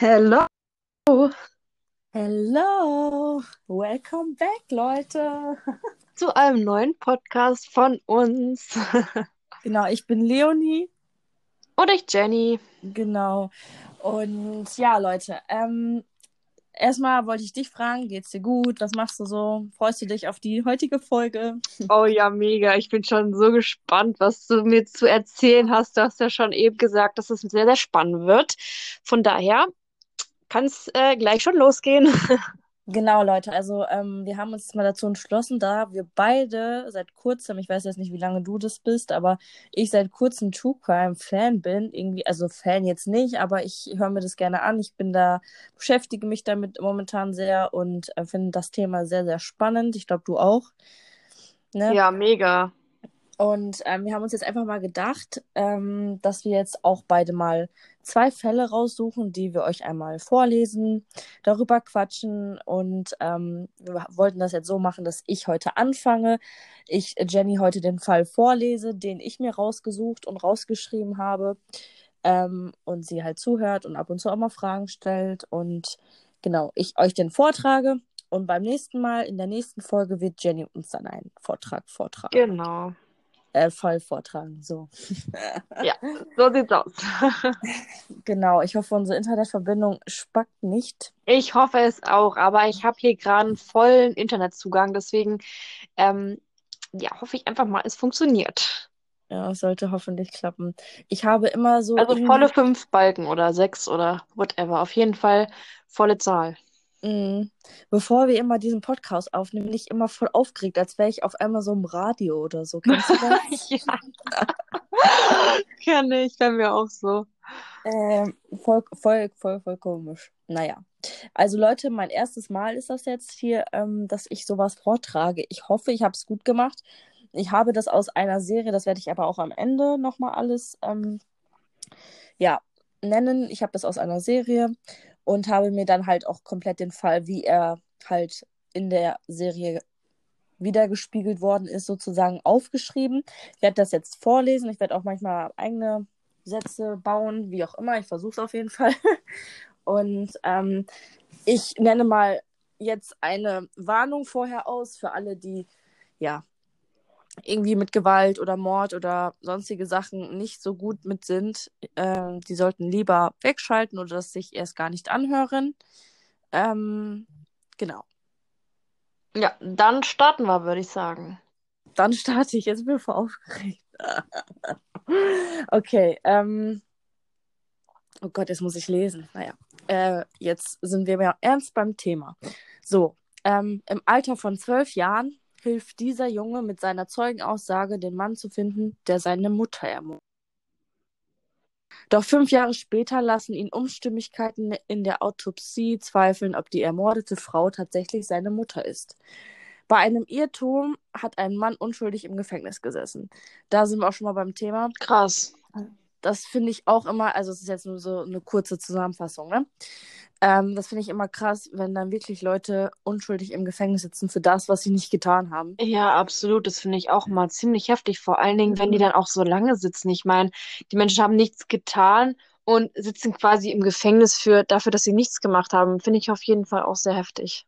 Hello. Hello, welcome back, Leute. Zu einem neuen Podcast von uns. Genau, ich bin Leonie. Und ich Jenny. Genau. Und ja, Leute, ähm, erstmal wollte ich dich fragen, geht's dir gut? Was machst du so? Freust du dich auf die heutige Folge? Oh ja, mega. Ich bin schon so gespannt, was du mir zu erzählen hast. Du hast ja schon eben gesagt, dass es sehr, sehr spannend wird. Von daher kann es äh, gleich schon losgehen. Genau, Leute, also ähm, wir haben uns jetzt mal dazu entschlossen, da wir beide seit kurzem, ich weiß jetzt nicht, wie lange du das bist, aber ich seit kurzem True Crime Fan bin, irgendwie, also Fan jetzt nicht, aber ich höre mir das gerne an. Ich bin da, beschäftige mich damit momentan sehr und äh, finde das Thema sehr, sehr spannend. Ich glaube, du auch. Ne? Ja, mega. Und ähm, wir haben uns jetzt einfach mal gedacht, ähm, dass wir jetzt auch beide mal zwei Fälle raussuchen, die wir euch einmal vorlesen, darüber quatschen. Und ähm, wir wollten das jetzt so machen, dass ich heute anfange, ich Jenny heute den Fall vorlese, den ich mir rausgesucht und rausgeschrieben habe. Ähm, und sie halt zuhört und ab und zu auch mal Fragen stellt. Und genau, ich euch den vortrage. Und beim nächsten Mal, in der nächsten Folge, wird Jenny uns dann einen Vortrag vortragen. Genau äh, voll vortragen. So. ja, so sieht's aus. genau, ich hoffe, unsere Internetverbindung spackt nicht. Ich hoffe es auch, aber ich habe hier gerade einen vollen Internetzugang, deswegen ähm, ja, hoffe ich einfach mal, es funktioniert. Ja, es sollte hoffentlich klappen. Ich habe immer so. Also volle fünf Balken oder sechs oder whatever. Auf jeden Fall volle Zahl. Mhm. Bevor wir immer diesen Podcast aufnehmen, bin ich immer voll aufgeregt, als wäre ich auf einmal so im Radio oder so. Kennst du das? ja. Kenne ich, bei mir auch so. Ähm, voll, voll, voll, voll komisch. Naja. Also Leute, mein erstes Mal ist das jetzt hier, ähm, dass ich sowas vortrage. Ich hoffe, ich habe es gut gemacht. Ich habe das aus einer Serie, das werde ich aber auch am Ende nochmal alles ähm, ja, nennen. Ich habe das aus einer Serie und habe mir dann halt auch komplett den Fall, wie er halt in der Serie wiedergespiegelt worden ist, sozusagen aufgeschrieben. Ich werde das jetzt vorlesen. Ich werde auch manchmal eigene Sätze bauen, wie auch immer. Ich versuche es auf jeden Fall. Und ähm, ich nenne mal jetzt eine Warnung vorher aus für alle, die ja irgendwie mit Gewalt oder Mord oder sonstige Sachen nicht so gut mit sind, äh, die sollten lieber wegschalten oder das sich erst gar nicht anhören. Ähm, genau. Ja, dann starten wir, würde ich sagen. Dann starte ich. Jetzt bin ich voll aufgeregt. okay. Ähm... Oh Gott, jetzt muss ich lesen. Naja. Äh, jetzt sind wir mehr ernst beim Thema. So. Ähm, Im Alter von zwölf Jahren hilft dieser Junge mit seiner Zeugenaussage, den Mann zu finden, der seine Mutter ermordet. Doch fünf Jahre später lassen ihn Unstimmigkeiten in der Autopsie zweifeln, ob die ermordete Frau tatsächlich seine Mutter ist. Bei einem Irrtum hat ein Mann unschuldig im Gefängnis gesessen. Da sind wir auch schon mal beim Thema. Krass. Das finde ich auch immer, also es ist jetzt nur so eine kurze Zusammenfassung, ne? Ähm, das finde ich immer krass, wenn dann wirklich Leute unschuldig im Gefängnis sitzen für das, was sie nicht getan haben. Ja, absolut. Das finde ich auch mal ziemlich heftig. Vor allen Dingen, wenn die dann auch so lange sitzen. Ich meine, die Menschen haben nichts getan und sitzen quasi im Gefängnis für, dafür, dass sie nichts gemacht haben. Finde ich auf jeden Fall auch sehr heftig.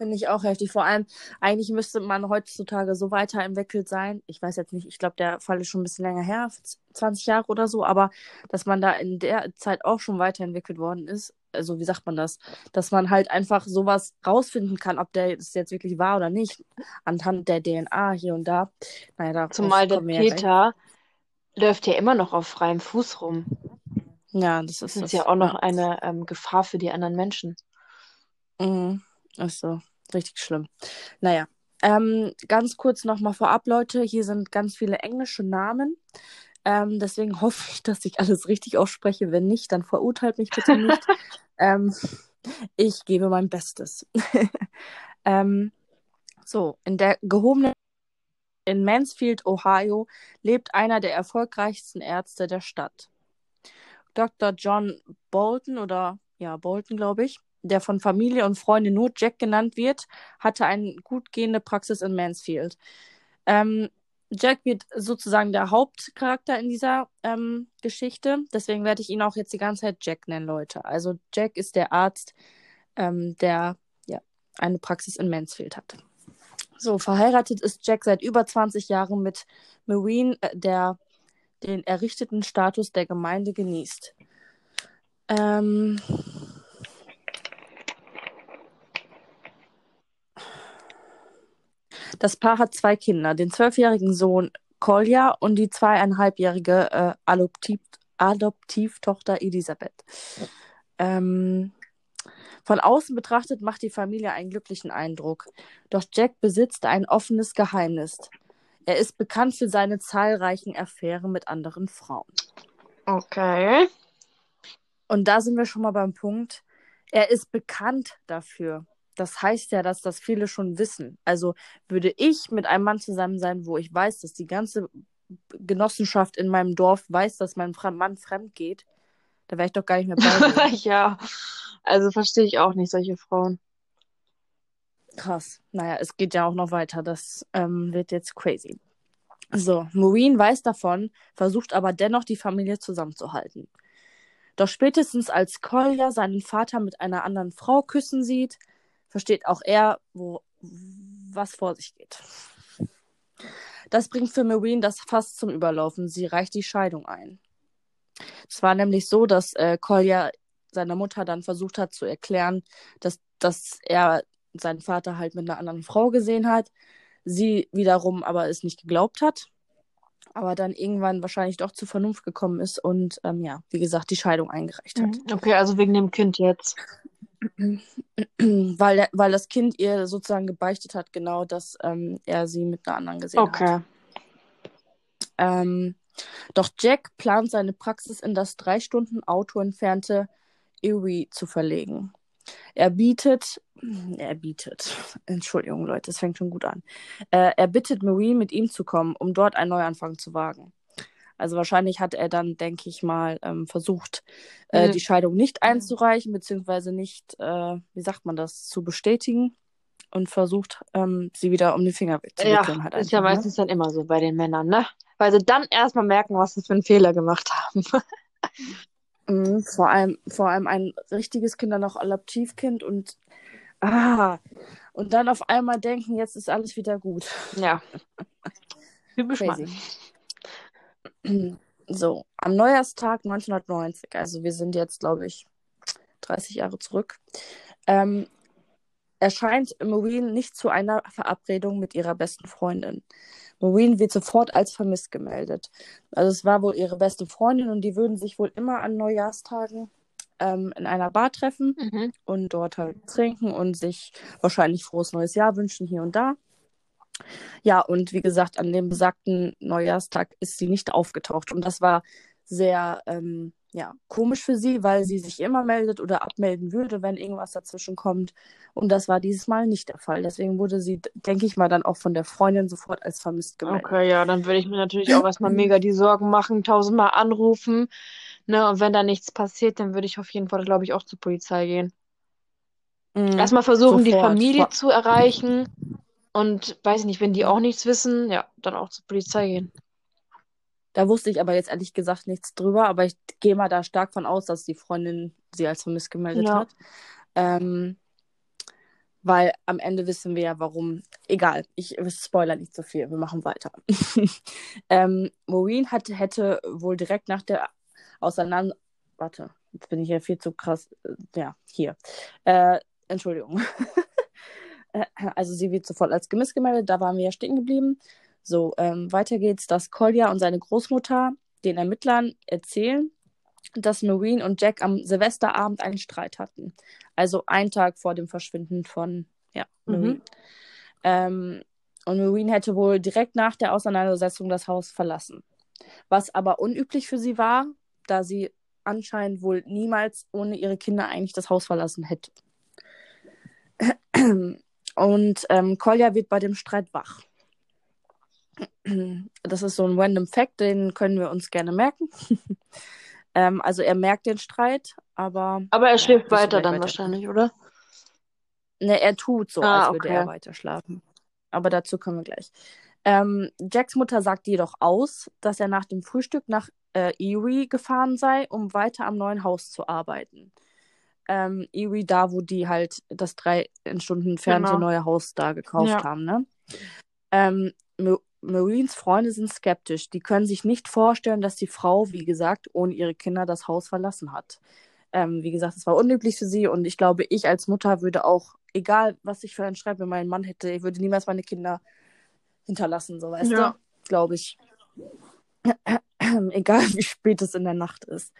Finde ich auch heftig. Vor allem, eigentlich müsste man heutzutage so weiterentwickelt sein. Ich weiß jetzt nicht, ich glaube, der Fall ist schon ein bisschen länger her, 20 Jahre oder so, aber dass man da in der Zeit auch schon weiterentwickelt worden ist. Also, wie sagt man das? Dass man halt einfach sowas rausfinden kann, ob der es jetzt wirklich war oder nicht, anhand der DNA hier und da. Naja, da Zumal der Peter läuft ja immer noch auf freiem Fuß rum. Ja, das ist, das ist das, ja auch noch ja. eine ähm, Gefahr für die anderen Menschen. Mhm. Ach so richtig schlimm. Naja, ähm, ganz kurz nochmal vorab, Leute. Hier sind ganz viele englische Namen. Ähm, deswegen hoffe ich, dass ich alles richtig ausspreche. Wenn nicht, dann verurteilt mich bitte nicht. ähm, ich gebe mein Bestes. ähm, so, in der gehobenen in Mansfield, Ohio, lebt einer der erfolgreichsten Ärzte der Stadt. Dr. John Bolton oder ja, Bolton, glaube ich, der von Familie und Freunden nur Jack genannt wird, hatte eine gut gehende Praxis in Mansfield. Ähm, Jack wird sozusagen der Hauptcharakter in dieser ähm, Geschichte. Deswegen werde ich ihn auch jetzt die ganze Zeit Jack nennen, Leute. Also Jack ist der Arzt, ähm, der ja eine Praxis in Mansfield hat. So, verheiratet ist Jack seit über 20 Jahren mit Marine, äh, der den errichteten Status der Gemeinde genießt. Ähm, Das Paar hat zwei Kinder, den zwölfjährigen Sohn Kolja und die zweieinhalbjährige äh, Adoptiv Adoptivtochter Elisabeth. Ähm, von außen betrachtet macht die Familie einen glücklichen Eindruck. Doch Jack besitzt ein offenes Geheimnis. Er ist bekannt für seine zahlreichen Affären mit anderen Frauen. Okay. Und da sind wir schon mal beim Punkt. Er ist bekannt dafür das heißt ja, dass das viele schon wissen. Also würde ich mit einem Mann zusammen sein, wo ich weiß, dass die ganze Genossenschaft in meinem Dorf weiß, dass mein Mann fremd geht, da wäre ich doch gar nicht mehr bei. ja, also verstehe ich auch nicht solche Frauen. Krass. Naja, es geht ja auch noch weiter. Das ähm, wird jetzt crazy. So, Maureen weiß davon, versucht aber dennoch die Familie zusammenzuhalten. Doch spätestens als Kolja seinen Vater mit einer anderen Frau küssen sieht, versteht auch er, wo, was vor sich geht. Das bringt für Marine das fast zum Überlaufen. Sie reicht die Scheidung ein. Es war nämlich so, dass äh, Kolja seiner Mutter dann versucht hat zu erklären, dass, dass er seinen Vater halt mit einer anderen Frau gesehen hat. Sie wiederum aber es nicht geglaubt hat. Aber dann irgendwann wahrscheinlich doch zur Vernunft gekommen ist und ähm, ja, wie gesagt, die Scheidung eingereicht hat. Mhm. Okay, also wegen dem Kind jetzt. weil, weil das Kind ihr sozusagen gebeichtet hat, genau, dass ähm, er sie mit einer anderen gesehen okay. hat. Ähm, doch Jack plant seine Praxis in das drei Stunden Auto entfernte Erie zu verlegen. Er bietet, er bietet, Entschuldigung Leute, es fängt schon gut an. Äh, er bittet Marie, mit ihm zu kommen, um dort einen Neuanfang zu wagen. Also wahrscheinlich hat er dann, denke ich mal, ähm, versucht, äh, mhm. die Scheidung nicht einzureichen, beziehungsweise nicht, äh, wie sagt man das, zu bestätigen und versucht, ähm, sie wieder um den Finger zu wickeln. Ja, halt ist ja ne? meistens ne? dann immer so bei den Männern, ne? Weil sie dann erstmal merken, was sie für einen Fehler gemacht haben. mhm, vor, allem, vor allem ein richtiges Kind, dann auch Adoptivkind und ah, und dann auf einmal denken, jetzt ist alles wieder gut. Ja. Typisch Mann. So, am Neujahrstag 1990, also wir sind jetzt, glaube ich, 30 Jahre zurück, ähm, erscheint Maureen nicht zu einer Verabredung mit ihrer besten Freundin. Maureen wird sofort als vermisst gemeldet. Also es war wohl ihre beste Freundin und die würden sich wohl immer an Neujahrstagen ähm, in einer Bar treffen mhm. und dort halt trinken und sich wahrscheinlich frohes neues Jahr wünschen hier und da. Ja, und wie gesagt, an dem besagten Neujahrstag ist sie nicht aufgetaucht. Und das war sehr ähm, ja, komisch für sie, weil sie sich immer meldet oder abmelden würde, wenn irgendwas dazwischen kommt. Und das war dieses Mal nicht der Fall. Deswegen wurde sie, denke ich mal, dann auch von der Freundin sofort als vermisst gemeldet. Okay, ja, dann würde ich mir natürlich auch erstmal mega die Sorgen machen, tausendmal anrufen. Ne, und wenn da nichts passiert, dann würde ich auf jeden Fall, glaube ich, auch zur Polizei gehen. Mhm, erstmal versuchen, sofort. die Familie zu erreichen und weiß ich nicht, wenn die auch nichts wissen, ja, dann auch zur Polizei gehen. Da wusste ich aber jetzt ehrlich gesagt nichts drüber, aber ich gehe mal da stark von aus, dass die Freundin sie als vermisst gemeldet ja. hat. Ähm, weil am Ende wissen wir ja, warum. Egal, ich spoiler nicht so viel, wir machen weiter. ähm, Maureen hat, hätte wohl direkt nach der Auseinander. Warte, jetzt bin ich ja viel zu krass. Ja, hier. Äh, Entschuldigung. Also sie wird sofort als Gemiss gemeldet, da waren wir ja stehen geblieben. So, ähm, weiter geht's, dass Kolja und seine Großmutter den Ermittlern erzählen, dass Marine und Jack am Silvesterabend einen Streit hatten. Also einen Tag vor dem Verschwinden von ja, Marine. Mhm. Ähm, und Marine hätte wohl direkt nach der Auseinandersetzung das Haus verlassen. Was aber unüblich für sie war, da sie anscheinend wohl niemals ohne ihre Kinder eigentlich das Haus verlassen hätte. Und ähm, Kolja wird bei dem Streit wach. Das ist so ein random Fact, den können wir uns gerne merken. ähm, also er merkt den Streit, aber. Aber er schläft ja, weiter dann weiter. wahrscheinlich, oder? Ne, er tut so, ah, als würde okay. er weiter schlafen. Aber dazu kommen wir gleich. Ähm, Jacks Mutter sagt jedoch aus, dass er nach dem Frühstück nach äh, Erie gefahren sei, um weiter am neuen Haus zu arbeiten. Ähm, Erie, da wo die halt das drei Stunden entfernte Genau. neue Haus da gekauft Ja. haben, ne? Ähm, Ma- Marines Freunde sind skeptisch. Die können sich nicht vorstellen, dass die Frau, wie gesagt, ohne ihre Kinder das Haus verlassen hat. Ähm, wie gesagt, es war unüblich für sie und ich glaube, ich als Mutter würde auch, egal was ich für einen Streit mit meinem Mann hätte, ich würde niemals meine Kinder hinterlassen, so weißt Ja. du? Glaube ich. egal wie spät es in der Nacht ist.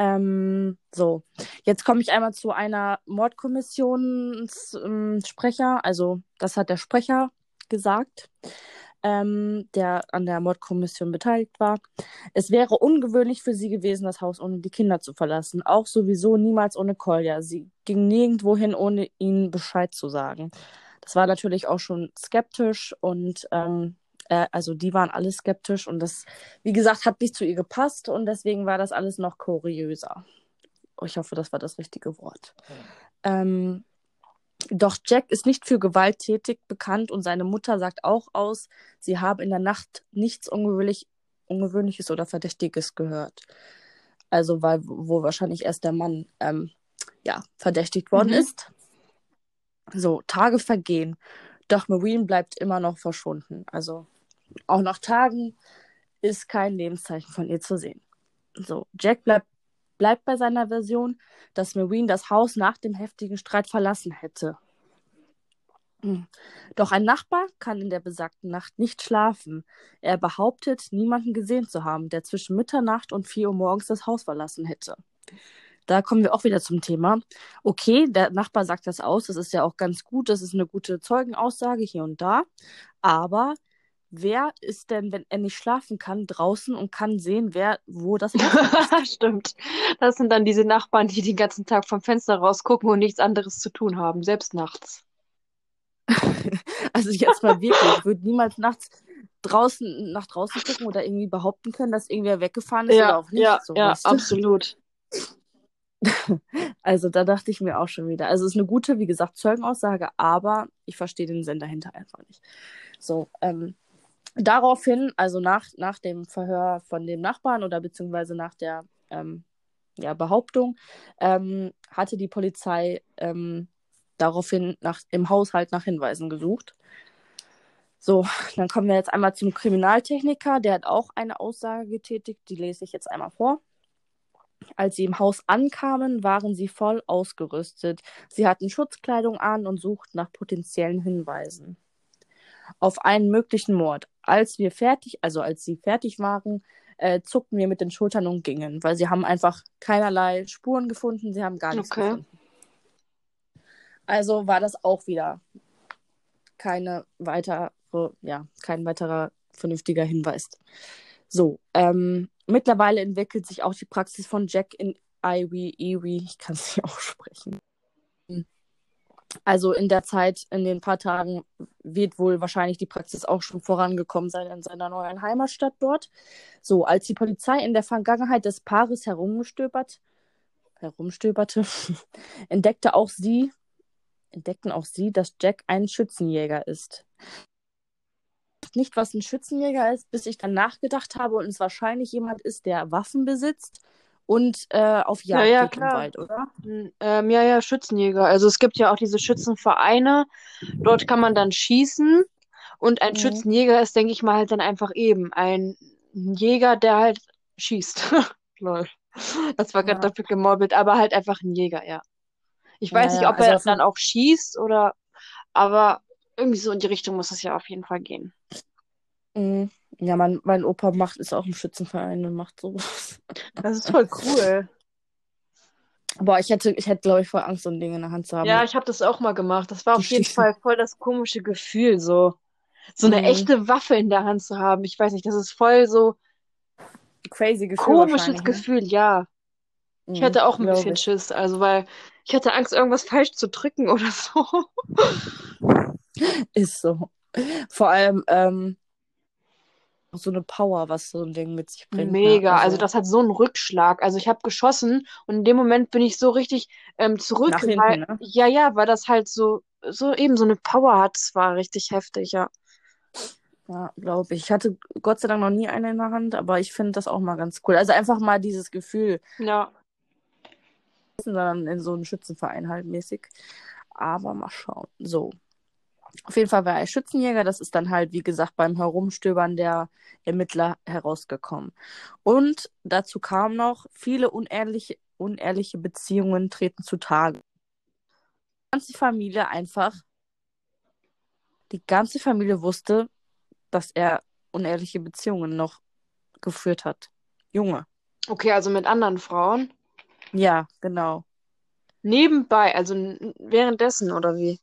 Ähm, so, jetzt komme ich einmal zu einer Mordkommissionssprecher. Also, das hat der Sprecher gesagt, ähm, der an der Mordkommission beteiligt war. Es wäre ungewöhnlich für sie gewesen, das Haus ohne die Kinder zu verlassen. Auch sowieso niemals ohne Kolja. Sie ging nirgendwo hin, ohne ihnen Bescheid zu sagen. Das war natürlich auch schon skeptisch und ähm, äh, also die waren alle skeptisch und das, wie gesagt, hat nicht zu ihr gepasst und deswegen war das alles noch kuriöser. Ich hoffe, das war das richtige Wort. Ähm, doch Jack ist nicht für gewalttätig bekannt und seine Mutter sagt auch aus, sie habe in der Nacht nichts ungewöhnlich, Ungewöhnliches oder Verdächtiges gehört. Also, weil wo wahrscheinlich erst der Mann ähm, ja, verdächtigt worden Mhm. ist. So, Tage vergehen. Doch Marine bleibt immer noch verschwunden. Also, auch nach Tagen ist kein Lebenszeichen von ihr zu sehen. So, Jack bleibt, bleibt bei seiner Version, dass Marine das Haus nach dem heftigen Streit verlassen hätte. Hm. Doch ein Nachbar kann in der besagten Nacht nicht schlafen. Er behauptet, niemanden gesehen zu haben, der zwischen Mitternacht und 4 Uhr morgens das Haus verlassen hätte. Da kommen wir auch wieder zum Thema. Okay, der Nachbar sagt das aus, das ist ja auch ganz gut, das ist eine gute Zeugenaussage hier und da. Aber wer ist denn, wenn er nicht schlafen kann, draußen und kann sehen, wer wo das Haus Stimmt. Das sind dann diese Nachbarn, die den ganzen Tag vom Fenster rausgucken und nichts anderes zu tun haben, selbst nachts. Also jetzt mal wirklich, ich würde niemals nachts draußen nach draußen gucken oder irgendwie behaupten können, dass irgendwer weggefahren ist oder Ja, auch nicht. ja, so, ja, absolut. Also da dachte ich mir auch schon wieder. Also es ist eine gute, wie gesagt, Zeugenaussage, aber ich verstehe den Sinn dahinter einfach nicht. So, ähm, daraufhin, also nach, nach dem Verhör von dem Nachbarn oder beziehungsweise nach der ähm, ja, Behauptung, ähm, hatte die Polizei ähm, daraufhin nach, im Haushalt nach Hinweisen gesucht. So, dann kommen wir jetzt einmal zum Kriminaltechniker. Der hat auch eine Aussage getätigt, die lese ich jetzt einmal vor. Als sie im Haus ankamen, waren sie voll ausgerüstet. Sie hatten Schutzkleidung an und suchten nach potenziellen Hinweisen auf einen möglichen Mord. Als wir fertig, also als sie fertig waren, äh, zuckten wir mit den Schultern und gingen, weil sie haben einfach keinerlei Spuren gefunden, sie haben gar nichts Okay. gefunden. Also war das auch wieder keine weitere, ja, kein weiterer vernünftiger Hinweis. So, ähm, mittlerweile entwickelt sich auch die Praxis von Jack in Ivy, Erie, ich kann es nicht aussprechen. Also in der Zeit, in den paar Tagen, wird wohl wahrscheinlich die Praxis auch schon vorangekommen sein in seiner neuen Heimatstadt dort. So, als die Polizei in der Vergangenheit des Paares herumgestöbert, herumstöberte, entdeckte auch sie, entdeckten auch sie, dass Jack ein Schützenjäger ist. Nicht, was ein Schützenjäger ist, bis ich dann nachgedacht habe und es wahrscheinlich jemand ist, der Waffen besitzt und äh, auf Ja, Jagd ja, geht im. Wald, oder? Ähm, ja, ja, Schützenjäger. Also es gibt ja auch diese Schützenvereine. Dort kann man dann schießen. Und ein Mhm. Schützenjäger ist, denke ich mal, halt dann einfach eben ein Jäger, der halt schießt. Lol. Das war gerade Ja. doppelt gemobbelt, aber halt einfach ein Jäger, ja. Ich weiß Ja, nicht, ja, ob er also dann von- auch schießt oder, aber irgendwie so in die Richtung muss es ja auf jeden Fall gehen. Mhm. Ja, mein, mein Opa macht ist auch im Schützenverein und macht sowas. Das ist voll cool. Boah, ich hätte, ich hätte, glaube ich, voll Angst, so ein Ding in der Hand zu haben. Ja, ich habe das auch mal gemacht. Das war auf jeden. Fall voll das komische Gefühl, so. So eine Mhm. echte Waffe in der Hand zu haben. Ich weiß nicht, das ist voll so Crazy Gefühl komisches ne? Gefühl, ja. Ich Mhm, hätte auch ein bisschen ich. Schiss, also weil ich hatte Angst, irgendwas falsch zu drücken oder so. Ist so. Vor allem ähm, so eine Power, was so ein Ding mit sich bringt. Mega, Ne? also das hat so einen Rückschlag. Also ich habe geschossen und in dem Moment bin ich so richtig ähm, zurück, hinten, weil, ne? ja, ja, weil das halt so, so eben so eine Power hat. Das war richtig heftig, ja. Ja, glaube ich. Ich hatte Gott sei Dank noch nie eine in der Hand, aber ich finde das auch mal ganz cool. Also einfach mal dieses Gefühl, Ja. sondern in so einem Schützenverein halt mäßig. Aber mal schauen. So. Auf jeden Fall war er Schützenjäger. Das ist dann halt, wie gesagt, beim Herumstöbern der Ermittler herausgekommen. Und dazu kam noch, viele unehrliche, unehrliche Beziehungen treten zutage. Die ganze Familie einfach, die ganze Familie wusste, dass er unehrliche Beziehungen noch geführt hat. Junge. Okay, also mit anderen Frauen. Ja, genau. Nebenbei, also währenddessen oder wie?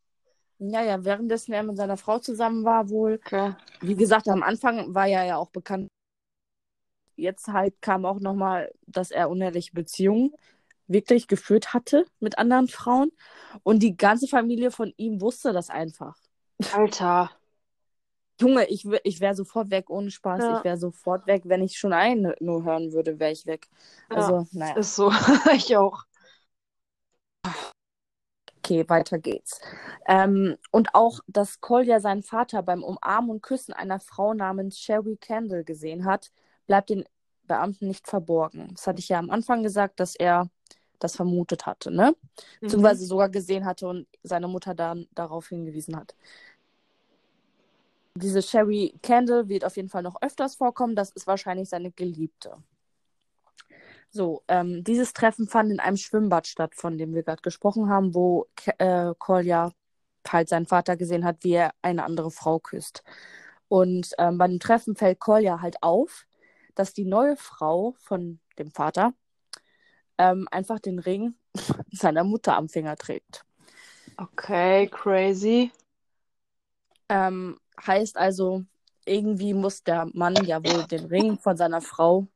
Ja, ja, währenddessen er mit seiner Frau zusammen war, wohl. Okay. Wie gesagt, am Anfang war er ja auch bekannt. Jetzt halt kam auch nochmal, dass er unehrliche Beziehungen wirklich geführt hatte mit anderen Frauen. Und die ganze Familie von ihm wusste das einfach. Alter. Junge, ich, ich wäre sofort weg, ohne Spaß. Ja. Ich wäre sofort weg. Wenn ich schon einen nur hören würde, wäre ich weg. Ja, Also, naja. ist so. Ich auch. Okay, weiter geht's. Ähm, und auch, dass Kolja seinen Vater beim Umarmen und Küssen einer Frau namens Sherry Candle gesehen hat, bleibt den Beamten nicht verborgen. Das hatte ich ja am Anfang gesagt, dass er das vermutet hatte, ne? Mhm. Beziehungsweise sogar gesehen hatte und seine Mutter dann darauf hingewiesen hat. Diese Sherry Candle wird auf jeden Fall noch öfters vorkommen. Das ist wahrscheinlich seine Geliebte. So, ähm, dieses Treffen fand in einem Schwimmbad statt, von dem wir gerade gesprochen haben, wo äh, Kolja halt seinen Vater gesehen hat, wie er eine andere Frau küsst. Und ähm, bei dem Treffen fällt Kolja halt auf, dass die neue Frau von dem Vater ähm, einfach den Ring seiner Mutter am Finger trägt. Okay, crazy. Ähm, heißt also, irgendwie muss der Mann ja wohl den Ring von seiner Frau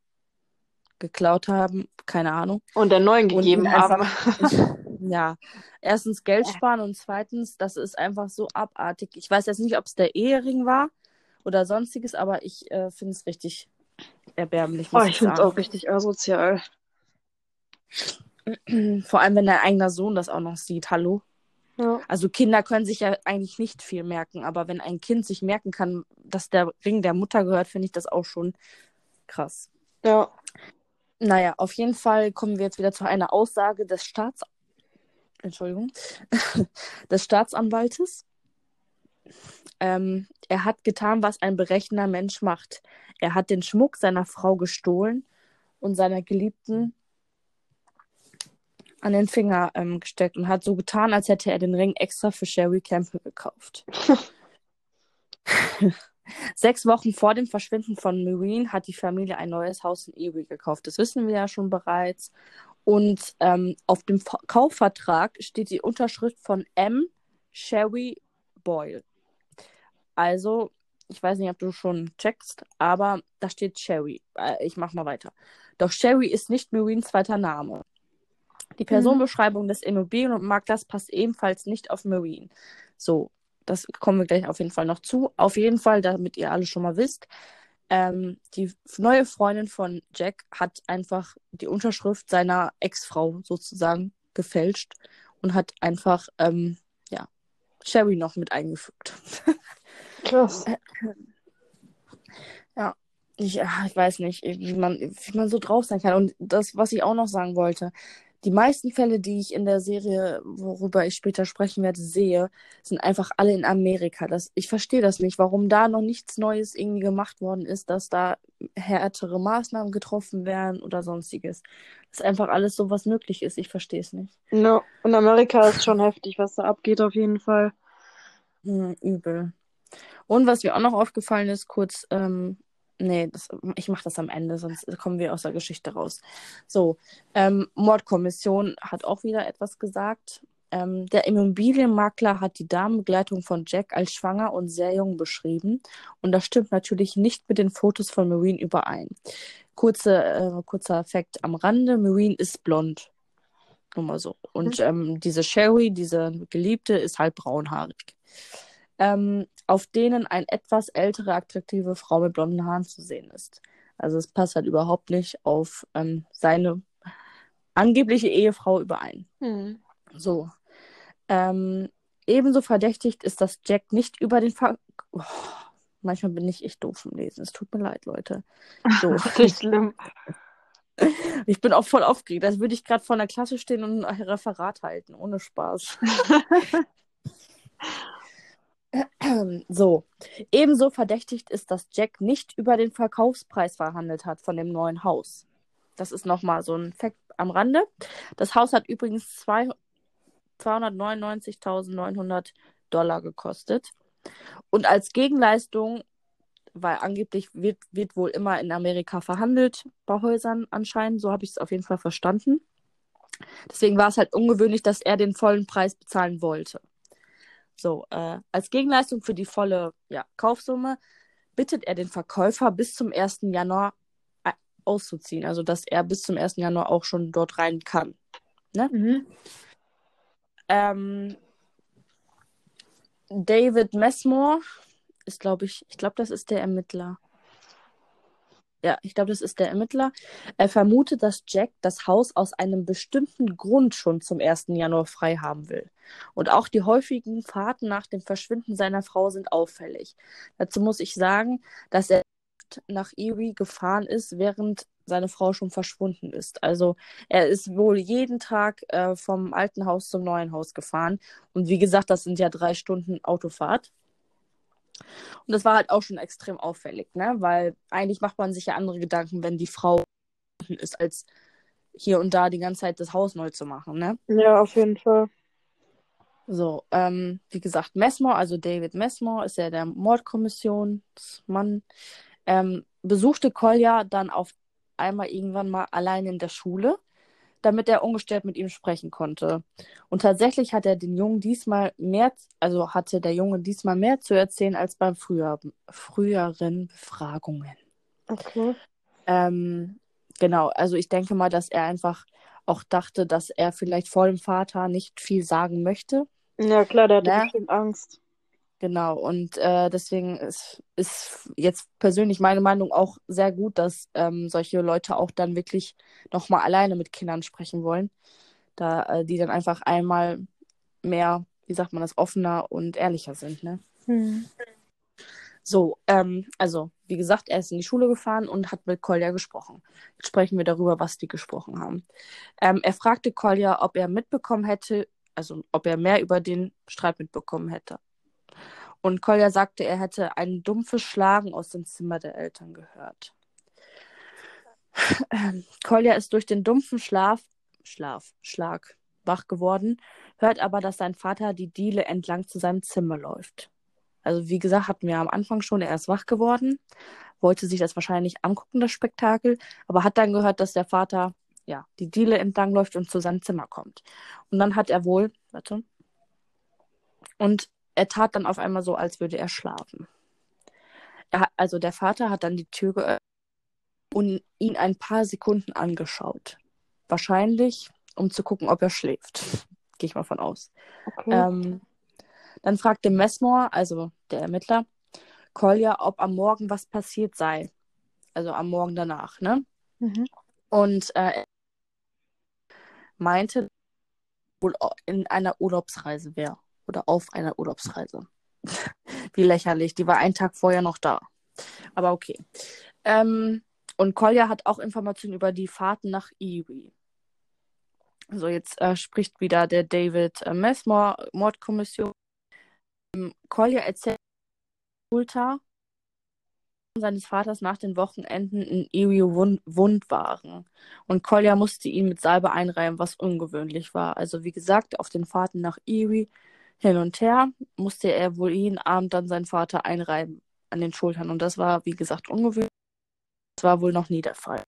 geklaut haben, keine Ahnung. Und der neuen gegeben haben. einfach, ja, erstens Geld sparen und zweitens, das ist einfach so abartig. Ich weiß jetzt nicht, ob es der Ehering war oder sonstiges, aber ich äh, finde es richtig erbärmlich, Oh, ich finde es auch richtig asozial. Vor allem, wenn dein eigener Sohn das auch noch sieht. Hallo? Ja. Also Kinder können sich ja eigentlich nicht viel merken, aber wenn ein Kind sich merken kann, dass der Ring der Mutter gehört, finde ich das auch schon krass. Ja. Naja, auf jeden Fall kommen wir jetzt wieder zu einer Aussage des Staats... Entschuldigung. des Staatsanwaltes. Ähm, er hat getan, was ein berechnender Mensch macht. Er hat den Schmuck seiner Frau gestohlen und seiner Geliebten an den Finger ähm, gesteckt und hat so getan, als hätte er den Ring extra für Sherry Campbell gekauft. Sechs Wochen vor dem Verschwinden von Marine hat die Familie ein neues Haus in Erie gekauft. Das wissen wir ja schon bereits. Und ähm, auf dem Kaufvertrag steht die Unterschrift von M. Sherry Boyle. Also, ich weiß nicht, ob du schon checkst, aber da steht Sherry. Äh, ich mach mal weiter. Doch Sherry ist nicht Marines zweiter Name. Die Personenbeschreibung des Immobilienmaklers passt ebenfalls nicht auf Marine. So, das kommen wir gleich auf jeden Fall noch zu. Auf jeden Fall, damit ihr alle schon mal wisst, ähm, die neue Freundin von Jack hat einfach die Unterschrift seiner Ex-Frau sozusagen gefälscht und hat einfach, ähm, ja, Sherry noch mit eingefügt. Krass. Ich, ah, ich weiß nicht, wie man, wie man so drauf sein kann. Und das, was ich auch noch sagen wollte, die meisten Fälle, die ich in der Serie, worüber ich später sprechen werde, sehe, sind einfach alle in Amerika. Das, ich verstehe das nicht, warum da noch nichts Neues irgendwie gemacht worden ist, dass da härtere Maßnahmen getroffen werden oder sonstiges. Dass einfach alles so, was möglich ist. Ich verstehe es nicht. No. In Amerika ist schon heftig, was da abgeht, auf jeden Fall. Hm, übel. Und was mir auch noch aufgefallen ist, kurz, ähm, nee, das, ich mache das am Ende, sonst kommen wir aus der Geschichte raus. So, ähm, Mordkommission hat auch wieder etwas gesagt. Ähm, der Immobilienmakler hat die Damenbegleitung von Jack als schwanger und sehr jung beschrieben. Und das stimmt natürlich nicht mit den Fotos von Marine überein. Kurze, äh, kurzer Fakt am Rande: Marine ist blond. Nur mal so. Und ähm, diese Sherry, diese Geliebte, ist halt braunhaarig. Ähm, auf denen eine etwas ältere, attraktive Frau mit blonden Haaren zu sehen ist. Also es passt halt überhaupt nicht auf ähm, seine angebliche Ehefrau überein. Hm. So. Ähm, ebenso verdächtigt ist, dass Jack nicht über den Ver oh, Manchmal bin ich echt doof im Lesen. Es tut mir leid, Leute. So. Nicht schlimm. Ich bin auch voll aufgeregt, als würde ich gerade vor einer Klasse stehen und ein Referat halten. Ohne Spaß. so. Ebenso verdächtigt ist, dass Jack nicht über den Verkaufspreis verhandelt hat von dem neuen Haus. Das ist nochmal so ein Fakt am Rande. Das Haus hat übrigens 299.900 Dollar gekostet. Und als Gegenleistung, weil angeblich wird, wird wohl immer in Amerika verhandelt bei Häusern anscheinend, so habe ich es auf jeden Fall verstanden. Deswegen war es halt ungewöhnlich, dass er den vollen Preis bezahlen wollte. So, äh, als Gegenleistung für die volle ja, Kaufsumme bittet er den Verkäufer bis zum 1. Januar äh, auszuziehen. Also, dass er bis zum 1. Januar auch schon dort rein kann. Ne? Mhm. Ähm, David Messmore ist, glaube ich, ich glaube, das ist der Ermittler. Ja, ich glaube, das ist der Ermittler. Er vermutet, dass Jack das Haus aus einem bestimmten Grund schon zum 1. Januar frei haben will. Und auch die häufigen Fahrten nach dem Verschwinden seiner Frau sind auffällig. Dazu muss ich sagen, dass er nach Erie gefahren ist, während seine Frau schon verschwunden ist. Also er ist wohl jeden Tag äh, vom alten Haus zum neuen Haus gefahren. Und wie gesagt, das sind ja drei Stunden Autofahrt. Und das war halt auch schon extrem auffällig, ne? Weil eigentlich macht man sich ja andere Gedanken, wenn die Frau ist, als hier und da die ganze Zeit das Haus neu zu machen, ne? Ja, auf jeden Fall. So, ähm, wie gesagt, Messmore, also David Messmore, ist ja der Mordkommissionsmann, ähm, besuchte Kolja dann auf einmal irgendwann mal allein in der Schule, damit er ungestört mit ihm sprechen konnte. Und tatsächlich hat er den Jungen diesmal mehr, also hatte der Junge diesmal mehr zu erzählen als beim früher, früheren Befragungen. Okay. Ähm, genau, also ich denke mal, dass er einfach auch dachte, dass er vielleicht vor dem Vater nicht viel sagen möchte. Ja, klar, der hatte ne? bestimmt Angst. Genau, und äh, deswegen ist, ist jetzt persönlich meine Meinung auch sehr gut, dass ähm, solche Leute auch dann wirklich nochmal alleine mit Kindern sprechen wollen. Da äh, die dann einfach einmal mehr, wie sagt man das, offener und ehrlicher sind, ne? Hm. So, ähm, also, wie gesagt, er ist in die Schule gefahren und hat mit Kolja gesprochen. Jetzt sprechen wir darüber, was die gesprochen haben. Ähm, er fragte Kolja, ob er mitbekommen hätte, also ob er mehr über den Streit mitbekommen hätte. Und Kolja sagte, er hätte ein dumpfes Schlagen aus dem Zimmer der Eltern gehört. Kolja ist durch den dumpfen Schlaf, Schlaf, Schlag wach geworden, hört aber, dass sein Vater die Diele entlang zu seinem Zimmer läuft. Also wie gesagt, hatten wir am Anfang schon, er ist wach geworden, wollte sich das wahrscheinlich angucken, das Spektakel, aber hat dann gehört, dass der Vater ja die Diele entlang läuft und zu seinem Zimmer kommt. Und dann hat er wohl, warte, und er tat dann auf einmal so, als würde er schlafen. Er, also der Vater hat dann die Tür geöffnet und ihn ein paar Sekunden angeschaut. Wahrscheinlich, um zu gucken, ob er schläft. Gehe ich mal von aus. Okay. Ähm, dann fragte Messmore, also der Ermittler, Kolja, ob am Morgen was passiert sei. Also am Morgen danach, ne? Mhm. Und äh, meinte, wohl in einer Urlaubsreise wäre oder auf einer Urlaubsreise. Wie lächerlich, die war einen Tag vorher noch da. Aber okay. Ähm, und Kolja hat auch Informationen über die Fahrten nach Erie. So, jetzt äh, spricht wieder der David äh, Messmore, Mordkommission. Ähm, Kolja erzählt Ulta seines Vaters nach den Wochenenden in Erie wund, wund waren. Und Kolja musste ihn mit Salbe einreiben, was ungewöhnlich war. Also wie gesagt, auf den Fahrten nach Erie hin und her, musste er wohl jeden Abend dann seinen Vater einreiben an den Schultern. Und das war, wie gesagt, ungewöhnlich. Das war wohl noch nie der Fall.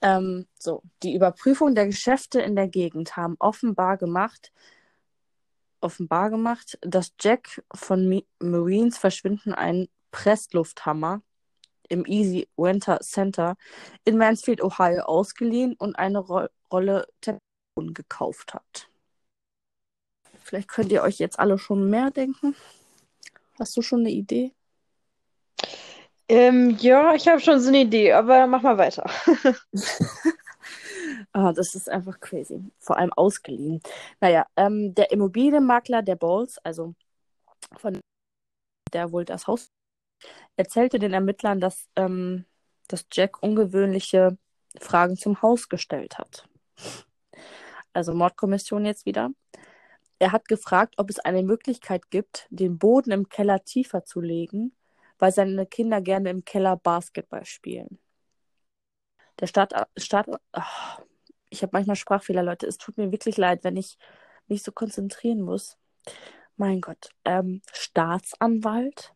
Ähm, so, die Überprüfung der Geschäfte in der Gegend haben offenbar gemacht, offenbar gemacht, dass Jack von Marines Verschwinden einen Presslufthammer im Easy Winter Center in Mansfield, Ohio ausgeliehen und eine Ro Rolle Telefon gekauft hat. Vielleicht könnt ihr euch jetzt alle schon mehr denken. Hast du schon eine Idee? Ähm, ja, ich habe schon so eine Idee, aber mach mal weiter. ah, das ist einfach crazy. Vor allem ausgeliehen. Naja, ähm, der Immobilienmakler der Balls, also von der wohl das Haus erzählte den Ermittlern, dass, ähm, dass Jack ungewöhnliche Fragen zum Haus gestellt hat. Also Mordkommission jetzt wieder. Er hat gefragt, ob es eine Möglichkeit gibt, den Boden im Keller tiefer zu legen, weil seine Kinder gerne im Keller Basketball spielen. Der Staat, Staat oh, ich habe manchmal Sprachfehler, Leute. Es tut mir wirklich leid, wenn ich mich so konzentrieren muss. Mein Gott. Ähm, Staatsanwalt.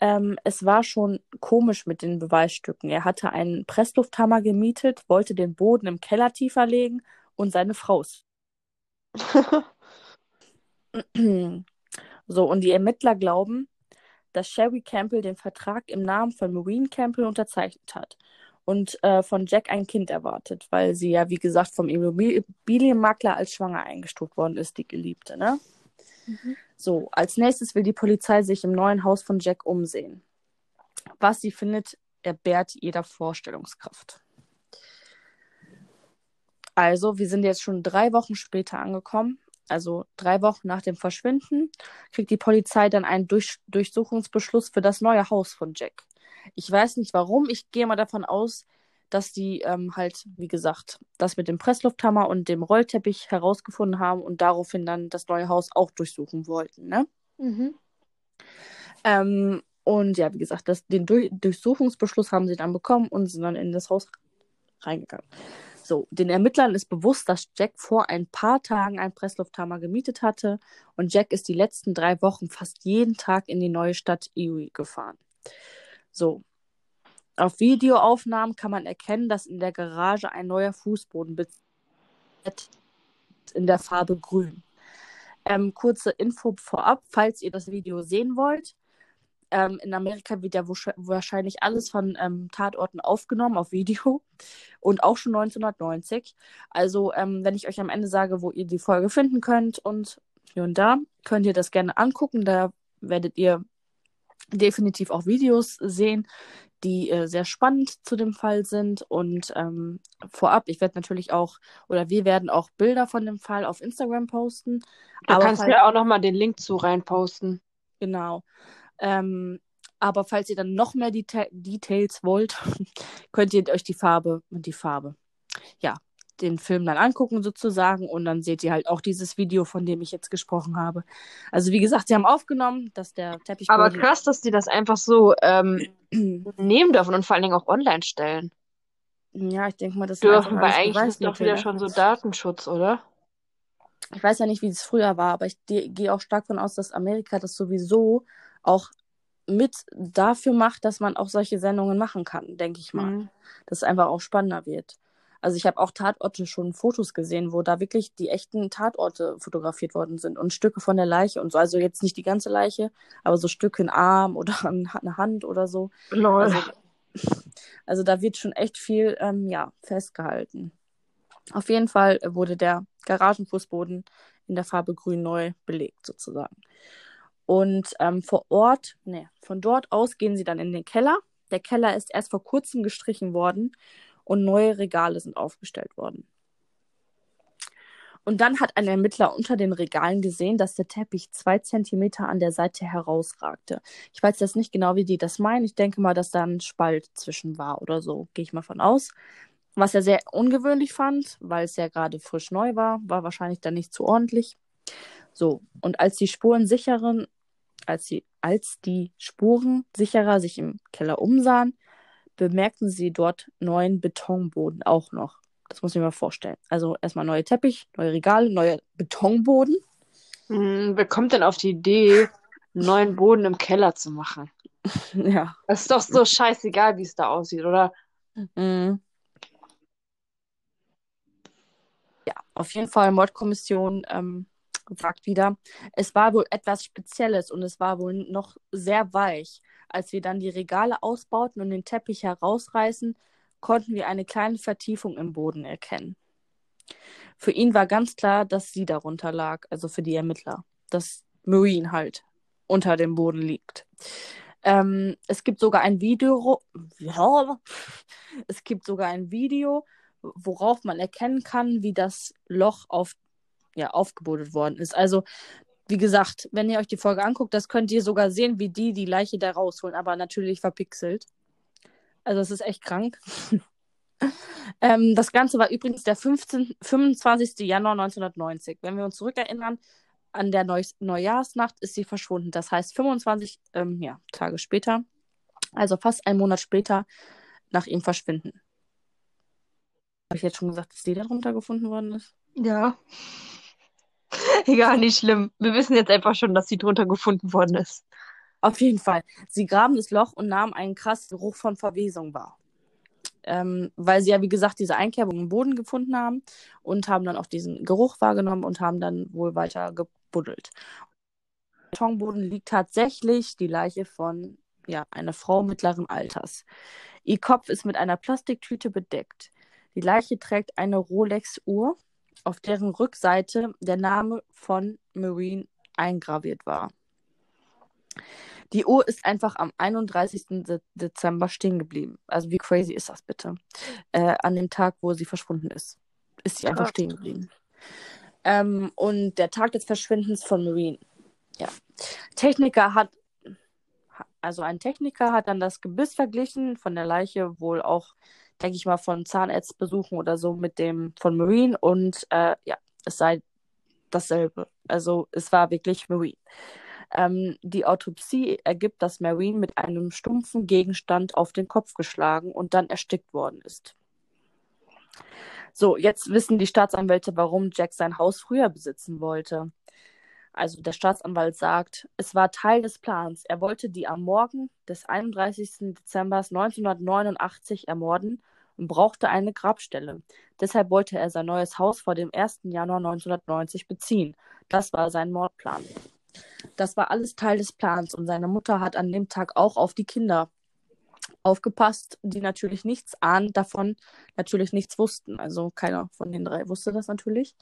Ähm, es war schon komisch mit den Beweisstücken. Er hatte einen Presslufthammer gemietet, wollte den Boden im Keller tiefer legen und seine Frau so, und die Ermittler glauben, dass Sherry Campbell den Vertrag im Namen von Maureen Campbell unterzeichnet hat und äh, von Jack ein Kind erwartet, weil sie ja, wie gesagt, vom Immobilienmakler als schwanger eingestuft worden ist, die Geliebte, ne? Mhm. So, als nächstes will die Polizei sich im neuen Haus von Jack umsehen. Was sie findet, erbärt jeder Vorstellungskraft. Also, wir sind jetzt schon drei Wochen später angekommen, also drei Wochen nach dem Verschwinden, kriegt die Polizei dann einen Durch Durchsuchungsbeschluss für das neue Haus von Jack. Ich weiß nicht warum. Ich gehe mal davon aus, dass die ähm, halt, wie gesagt, das mit dem Presslufthammer und dem Rollteppich herausgefunden haben und daraufhin dann das neue Haus auch durchsuchen wollten, ne? Mhm. Ähm, und ja, wie gesagt, das, den Durch Durchsuchungsbeschluss haben sie dann bekommen und sind dann in das Haus reingegangen. So, den Ermittlern ist bewusst, dass Jack vor ein paar Tagen einen Presslufthammer gemietet hatte und Jack ist die letzten drei Wochen fast jeden Tag in die neue Stadt Erie gefahren. So. Auf Videoaufnahmen kann man erkennen, dass in der Garage ein neuer Fußboden in der Farbe grün. Ähm, kurze Info vorab, falls ihr das Video sehen wollt. Ähm, in Amerika wird ja wahrscheinlich alles von ähm, Tatorten aufgenommen auf Video und auch schon 1990. Also, ähm, wenn ich euch am Ende sage, wo ihr die Folge finden könnt und hier und da, könnt ihr das gerne angucken. Da werdet ihr definitiv auch Videos sehen, die äh, sehr spannend zu dem Fall sind. Und ähm, vorab, ich werde natürlich auch, oder wir werden auch Bilder von dem Fall auf Instagram posten. Da aber kannst du ja auch nochmal den Link zu reinposten. Genau. Ähm, aber falls ihr dann noch mehr Deta Details wollt, könnt ihr euch die Farbe und die Farbe, ja, den Film dann angucken sozusagen und dann seht ihr halt auch dieses Video, von dem ich jetzt gesprochen habe. Also wie gesagt, sie haben aufgenommen, dass der Teppich. Aber krass, dass die das einfach so ähm, nehmen dürfen und vor allen Dingen auch online stellen. Ja, ich denke mal, das dürfen, weil eigentlich ist doch wieder ne? schon so Datenschutz, oder? Ich weiß ja nicht, wie es früher war, aber ich gehe auch stark davon aus, dass Amerika das sowieso auch mit dafür macht, dass man auch solche Sendungen machen kann, denke ich mal. Mhm. Dass es einfach auch spannender wird. Also ich habe auch Tatorte schon Fotos gesehen, wo da wirklich die echten Tatorte fotografiert worden sind und Stücke von der Leiche und so. Also jetzt nicht die ganze Leiche, aber so Stücke in Arm oder eine Hand oder so. Lol. Also, also da wird schon echt viel ähm, ja, festgehalten. Auf jeden Fall wurde der Garagenfußboden in der Farbe grün neu belegt sozusagen. Und ähm, vor Ort, ne, von dort aus gehen sie dann in den Keller. Der Keller ist erst vor kurzem gestrichen worden und neue Regale sind aufgestellt worden. Und dann hat ein Ermittler unter den Regalen gesehen, dass der Teppich zwei Zentimeter an der Seite herausragte. Ich weiß jetzt nicht genau, wie die das meinen. Ich denke mal, dass da ein Spalt zwischen war oder so. Gehe ich mal von aus. Was er sehr ungewöhnlich fand, weil es ja gerade frisch neu war, war wahrscheinlich dann nicht zu ordentlich. So, und als die Spuren sicheren, als die, als die Spuren sicherer sich im Keller umsahen, bemerkten sie dort neuen Betonboden auch noch. Das muss ich mir mal vorstellen. Also erstmal neue Teppich, neue Regale, neue Betonboden. Hm, wer kommt denn auf die Idee, einen neuen Boden im Keller zu machen? Ja. Das ist doch so scheißegal, wie es da aussieht, oder? Mhm. Ja, auf jeden Fall Mordkommission ähm, sagt wieder, es war wohl etwas Spezielles und es war wohl noch sehr weich. Als wir dann die Regale ausbauten und den Teppich herausreißen, konnten wir eine kleine Vertiefung im Boden erkennen. Für ihn war ganz klar, dass sie darunter lag, also für die Ermittler, dass Marine halt unter dem Boden liegt. Ähm, es gibt sogar ein Video, ja, es gibt sogar ein Video, worauf man erkennen kann, wie das Loch auf, ja, aufgebuddelt worden ist. Also wie gesagt, wenn ihr euch die Folge anguckt, das könnt ihr sogar sehen, wie die die Leiche da rausholen, aber natürlich verpixelt. Also es ist echt krank. ähm, das Ganze war übrigens der 15, 25. Januar 1990. Wenn wir uns zurückerinnern, an der Neu Neujahrsnacht ist sie verschwunden. Das heißt 25 ähm, ja, Tage später, also fast einen Monat später, nach ihrem Verschwinden. Habe ich jetzt schon gesagt, dass die darunter gefunden worden ist? Ja. Egal, nicht schlimm. Wir wissen jetzt einfach schon, dass sie drunter gefunden worden ist. Auf jeden Fall. Sie graben das Loch und nahmen einen krassen Geruch von Verwesung wahr. Ähm, weil sie ja, wie gesagt, diese Einkerbung im Boden gefunden haben und haben dann auch diesen Geruch wahrgenommen und haben dann wohl weiter gebuddelt. Im Betonboden liegt tatsächlich die Leiche von ja, einer Frau mittleren Alters. Ihr Kopf ist mit einer Plastiktüte bedeckt. Die Leiche trägt eine Rolex-Uhr, auf deren Rückseite der Name von Marine eingraviert war. Die Uhr ist einfach am 31. Dezember stehen geblieben. Also wie crazy ist das bitte? Äh, an dem Tag, wo sie verschwunden ist. Ist sie einfach stehen geblieben. Ähm, und der Tag des Verschwindens von Marine. Ja. Techniker hat, also ein Techniker hat dann das Gebiss verglichen von der Leiche, wohl auch, denke ich mal, von Zahnarztbesuchen oder so mit dem von Marine und äh, ja, es sei dasselbe. Also es war wirklich Marine. Ähm, die Autopsie ergibt, dass Marine mit einem stumpfen Gegenstand auf den Kopf geschlagen und dann erstickt worden ist. So, jetzt wissen die Staatsanwälte, warum Jack sein Haus früher besitzen wollte. Also der Staatsanwalt sagt, es war Teil des Plans. Er wollte die am Morgen des 31. Dezember 1989 ermorden und brauchte eine Grabstelle. Deshalb wollte er sein neues Haus vor dem 1. Januar 1990 beziehen. Das war sein Mordplan. Das war alles Teil des Plans und seine Mutter hat an dem Tag auch auf die Kinder aufgepasst, die natürlich nichts ahnen davon, natürlich nichts wussten. Also keiner von den drei wusste das natürlich.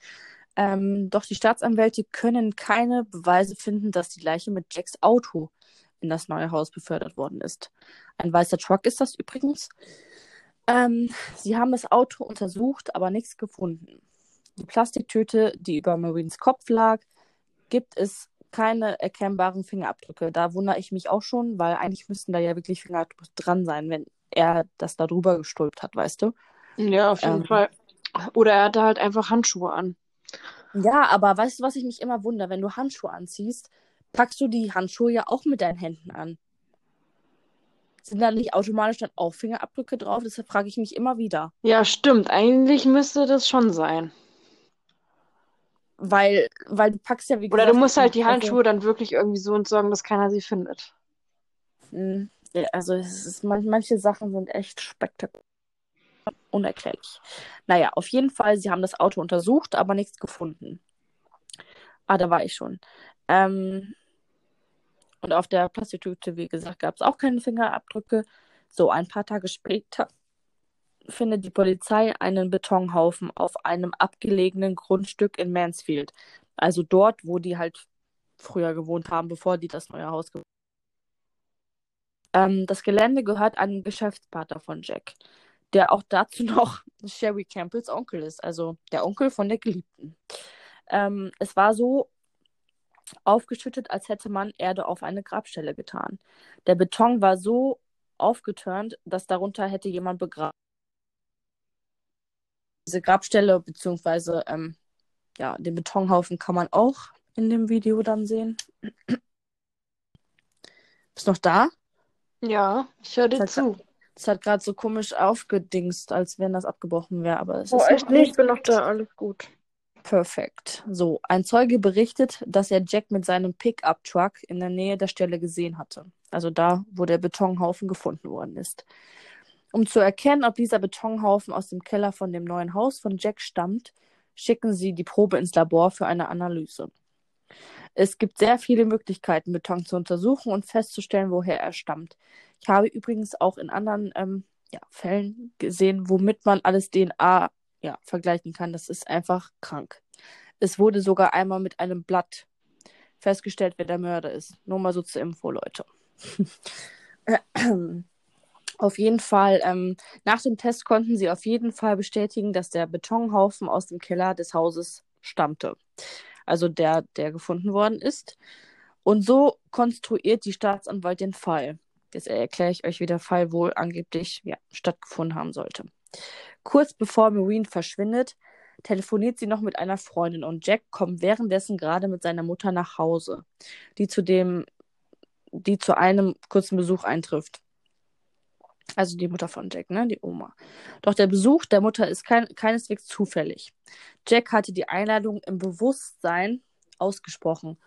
Ähm, doch die Staatsanwälte können keine Beweise finden, dass die Leiche mit Jacks Auto in das neue Haus befördert worden ist. Ein weißer Truck ist das übrigens. Ähm, sie haben das Auto untersucht, aber nichts gefunden. Die Plastiktüte, die über Marines Kopf lag, gibt es keine erkennbaren Fingerabdrücke. Da wundere ich mich auch schon, weil eigentlich müssten da ja wirklich Fingerabdrücke dran sein, wenn er das da drüber gestülpt hat, weißt du? Ja, auf jeden ähm, Fall. Oder er hatte halt einfach Handschuhe an. Ja, aber weißt du, was ich mich immer wundere? Wenn du Handschuhe anziehst, packst du die Handschuhe ja auch mit deinen Händen an. Sind da nicht automatisch dann auch Fingerabdrücke drauf? Deshalb frage ich mich immer wieder. Ja, stimmt. Eigentlich müsste das schon sein. Weil, weil du packst ja wie Oder du musst halt die Handschuhe dann wirklich irgendwie so entsorgen, dass keiner sie findet. Hm, ja, also es ist, manche Sachen sind echt spektakulär. Unerklärlich. Naja, auf jeden Fall, sie haben das Auto untersucht, aber nichts gefunden. Ah, da war ich schon. Ähm, und auf der Plastiktüte, wie gesagt, gab es auch keine Fingerabdrücke. So, ein paar Tage später findet die Polizei einen Betonhaufen auf einem abgelegenen Grundstück in Mansfield. Also dort, wo die halt früher gewohnt haben, bevor die das neue Haus gewohnt haben. Ähm, das Gelände gehört einem Geschäftspartner von Jack, der auch dazu noch Sherry Campbells Onkel ist, also der Onkel von der Geliebten. Ähm, es war so aufgeschüttet, als hätte man Erde auf eine Grabstelle getan. Der Beton war so aufgetürnt, dass darunter hätte jemand begraben diese Grabstelle beziehungsweise ähm, ja, den Betonhaufen kann man auch in dem Video dann sehen. Bist noch da? Ja, ich höre dir zu. Es hat gerade so komisch aufgedingst, als wenn das abgebrochen wäre, aber es oh, ist echt nicht, ich bin noch da, alles gut. Perfekt. So, ein Zeuge berichtet, dass er Jack mit seinem Pickup-Truck in der Nähe der Stelle gesehen hatte. Also da, wo der Betonhaufen gefunden worden ist. Um zu erkennen, ob dieser Betonhaufen aus dem Keller von dem neuen Haus von Jack stammt, schicken sie die Probe ins Labor für eine Analyse. Es gibt sehr viele Möglichkeiten, Beton zu untersuchen und festzustellen, woher er stammt. Ich habe übrigens auch in anderen ähm, ja, Fällen gesehen, womit man alles DNA ja, vergleichen kann. Das ist einfach krank. Es wurde sogar einmal mit einem Blatt festgestellt, wer der Mörder ist. Nur mal so zur Info, Leute. Auf jeden Fall, ähm, nach dem Test konnten sie auf jeden Fall bestätigen, dass der Betonhaufen aus dem Keller des Hauses stammte. also der, der gefunden worden ist. Und so konstruiert die Staatsanwalt den Fall. Jetzt erkläre ich euch, wie der Fall wohl angeblich ja, stattgefunden haben sollte. Kurz bevor Marine verschwindet, telefoniert sie noch mit einer Freundin und Jack kommt währenddessen gerade mit seiner Mutter nach Hause, die zu dem, die zu einem kurzen Besuch eintrifft. Also die Mutter von Jack, ne? Die Oma. Doch der Besuch der Mutter ist kein, keineswegs zufällig. Jack hatte die Einladung im Bewusstsein ausgesprochen,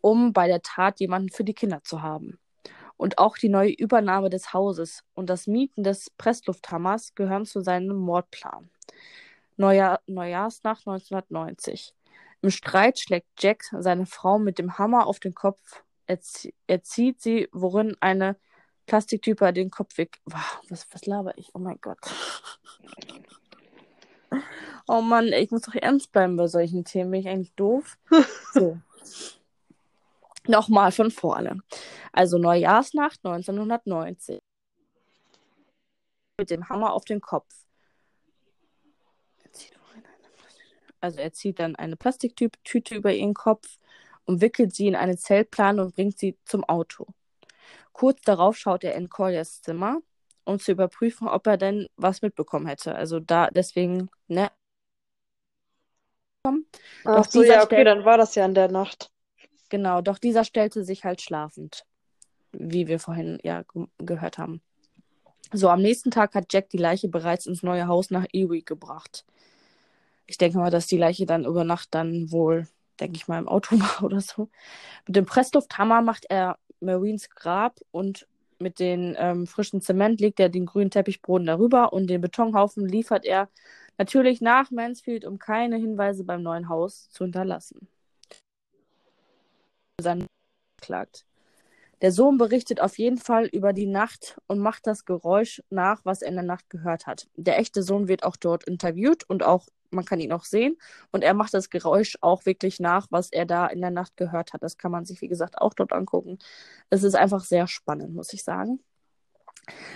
um bei der Tat jemanden für die Kinder zu haben. Und auch die neue Übernahme des Hauses und das Mieten des Presslufthammers gehören zu seinem Mordplan. Neujahr, Neujahrsnacht 1990. Im Streit schlägt Jack seine Frau mit dem Hammer auf den Kopf. Er, er zieht sie, worin eine Plastiktype den Kopf weg. Wow, was, was laber ich? Oh mein Gott. Oh Mann, ich muss doch ernst bleiben bei solchen Themen. Bin ich eigentlich doof? So. Nochmal von vorne. Also Neujahrsnacht 1990. Mit dem Hammer auf den Kopf. Also er zieht dann eine Plastiktüte über ihren Kopf, umwickelt sie in eine Zeltplane und bringt sie zum Auto. Kurz darauf schaut er in Colliers Zimmer, um zu überprüfen, ob er denn was mitbekommen hätte. Also da deswegen, ne? Ach so, ja, okay, dann war das ja in der Nacht. Genau, doch dieser stellte sich halt schlafend, wie wir vorhin ja ge gehört haben. So, am nächsten Tag hat Jack die Leiche bereits ins neue Haus nach Erie gebracht. Ich denke mal, dass die Leiche dann über Nacht dann wohl, denke ich mal, im Auto war oder so. Mit dem Presslufthammer macht er Marines Grab und mit dem ähm, frischen Zement legt er den grünen Teppichboden darüber und den Betonhaufen liefert er natürlich nach Mansfield, um keine Hinweise beim neuen Haus zu hinterlassen. Sein klagt. Der Sohn berichtet auf jeden Fall über die Nacht und macht das Geräusch nach, was er in der Nacht gehört hat. Der echte Sohn wird auch dort interviewt und auch man kann ihn auch sehen. Und er macht das Geräusch auch wirklich nach, was er da in der Nacht gehört hat. Das kann man sich, wie gesagt, auch dort angucken. Es ist einfach sehr spannend, muss ich sagen.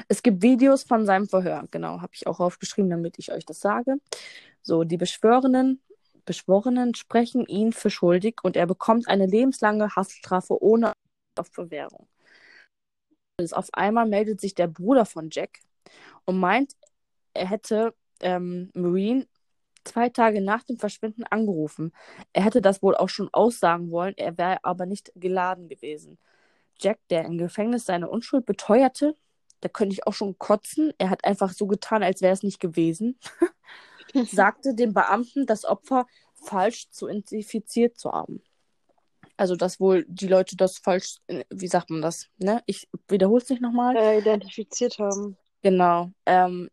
Es gibt Videos von seinem Verhör. Genau, habe ich auch aufgeschrieben, damit ich euch das sage. So, die Beschworenen, Beschworenen sprechen ihn für schuldig und er bekommt eine lebenslange Haftstrafe ohne auf Bewährung. Auf einmal meldet sich der Bruder von Jack und meint, er hätte ähm, Marine zwei Tage nach dem Verschwinden angerufen. Er hätte das wohl auch schon aussagen wollen, er wäre aber nicht geladen gewesen. Jack, der im Gefängnis seine Unschuld beteuerte, da könnte ich auch schon kotzen. Er hat einfach so getan, als wäre es nicht gewesen. sagte dem Beamten, das Opfer falsch zu identifiziert zu haben. Also, dass wohl die Leute das falsch, wie sagt man das? Ne? Ich wiederhole es nicht nochmal. Äh, identifiziert haben. Genau. Ähm,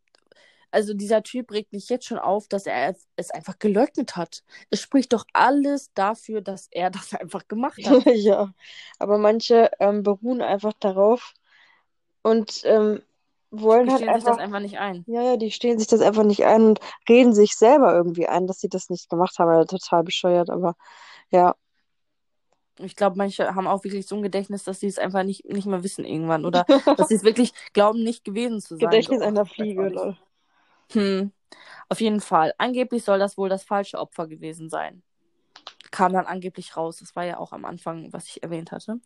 also dieser Typ regt mich jetzt schon auf, dass er es einfach geleugnet hat. Es spricht doch alles dafür, dass er das einfach gemacht hat. ja, aber manche ähm, beruhen einfach darauf und ähm, wollen die halt einfach, sich das einfach nicht ein. Ja, ja, die stehen sich das einfach nicht ein und reden sich selber irgendwie ein, dass sie das nicht gemacht haben. Also total bescheuert, aber ja. Ich glaube, manche haben auch wirklich so ein Gedächtnis, dass sie es einfach nicht, nicht mehr wissen irgendwann. Oder dass sie es wirklich glauben, nicht gewesen zu sein. Gedächtnis so, einer Fliege, lol. Hm, auf jeden Fall. Angeblich soll das wohl das falsche Opfer gewesen sein. Kam dann angeblich raus. Das war ja auch am Anfang, was ich erwähnt hatte.